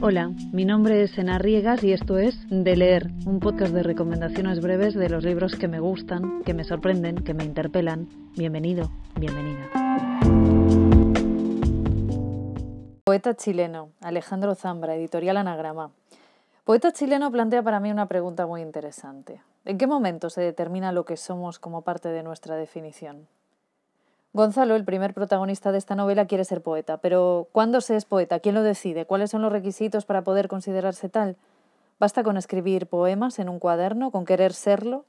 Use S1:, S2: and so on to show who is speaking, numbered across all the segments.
S1: Hola, mi nombre es Ena Riegas y esto es De Leer, un podcast de recomendaciones breves de los libros que me gustan, que me sorprenden, que me interpelan. Bienvenido, bienvenida.
S2: Poeta chileno, Alejandro Zambra, editorial Anagrama. Poeta chileno plantea para mí una pregunta muy interesante. ¿En qué momento se determina lo que somos como parte de nuestra definición? Gonzalo, el primer protagonista de esta novela, quiere ser poeta, pero ¿cuándo se es poeta? ¿Quién lo decide? ¿Cuáles son los requisitos para poder considerarse tal? ¿Basta con escribir poemas en un cuaderno, con querer serlo?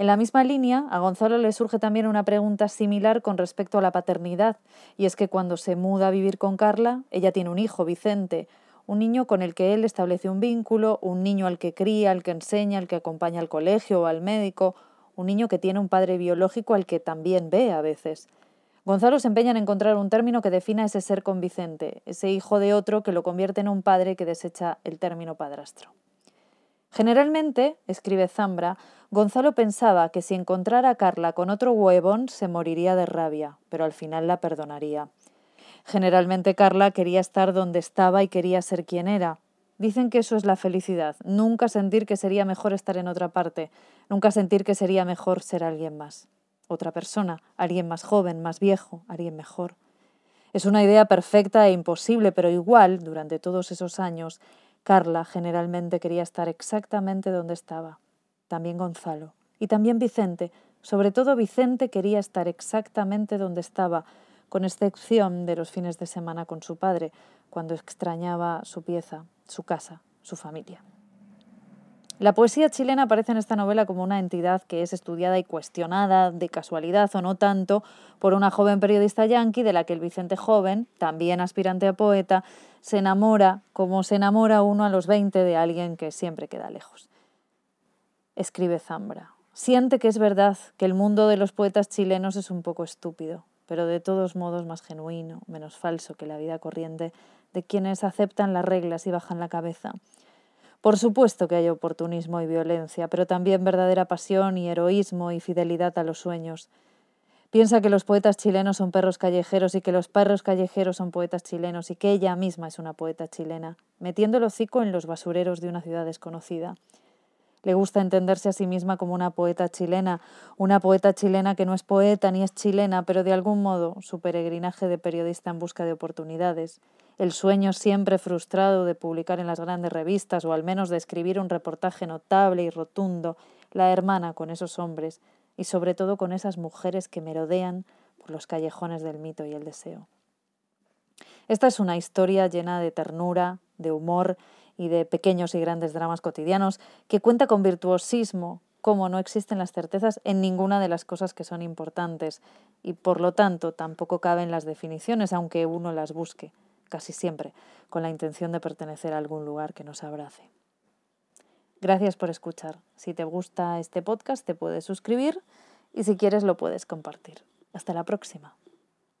S2: En la misma línea, a Gonzalo le surge también una pregunta similar con respecto a la paternidad, y es que cuando se muda a vivir con Carla, ella tiene un hijo, Vicente, un niño con el que él establece un vínculo, un niño al que cría, al que enseña, al que acompaña al colegio o al médico, un niño que tiene un padre biológico al que también ve a veces. Gonzalo se empeña en encontrar un término que defina ese ser con Vicente, ese hijo de otro que lo convierte en un padre que desecha el término padrastro. Generalmente, escribe Zambra, Gonzalo pensaba que si encontrara a Carla con otro huevón se moriría de rabia, pero al final la perdonaría. Generalmente Carla quería estar donde estaba y quería ser quien era. Dicen que eso es la felicidad, nunca sentir que sería mejor estar en otra parte, nunca sentir que sería mejor ser alguien más otra persona, alguien más joven, más viejo, alguien mejor. Es una idea perfecta e imposible, pero igual, durante todos esos años, Carla generalmente quería estar exactamente donde estaba. También Gonzalo. Y también Vicente. Sobre todo Vicente quería estar exactamente donde estaba, con excepción de los fines de semana con su padre, cuando extrañaba su pieza, su casa, su familia. La poesía chilena aparece en esta novela como una entidad que es estudiada y cuestionada, de casualidad o no tanto, por una joven periodista yanqui de la que el Vicente joven, también aspirante a poeta, se enamora como se enamora uno a los 20 de alguien que siempre queda lejos. Escribe Zambra. Siente que es verdad que el mundo de los poetas chilenos es un poco estúpido, pero de todos modos más genuino, menos falso que la vida corriente de quienes aceptan las reglas y bajan la cabeza por supuesto que hay oportunismo y violencia, pero también verdadera pasión y heroísmo y fidelidad a los sueños. Piensa que los poetas chilenos son perros callejeros y que los perros callejeros son poetas chilenos y que ella misma es una poeta chilena, metiendo el hocico en los basureros de una ciudad desconocida. Le gusta entenderse a sí misma como una poeta chilena, una poeta chilena que no es poeta ni es chilena, pero de algún modo su peregrinaje de periodista en busca de oportunidades, el sueño siempre frustrado de publicar en las grandes revistas o al menos de escribir un reportaje notable y rotundo, la hermana con esos hombres y sobre todo con esas mujeres que merodean por los callejones del mito y el deseo. Esta es una historia llena de ternura, de humor y de pequeños y grandes dramas cotidianos que cuenta con virtuosismo, como no existen las certezas en ninguna de las cosas que son importantes y por lo tanto tampoco caben las definiciones aunque uno las busque casi siempre, con la intención de pertenecer a algún lugar que nos abrace. Gracias por escuchar. Si te gusta este podcast te puedes suscribir y si quieres lo puedes compartir. Hasta la próxima.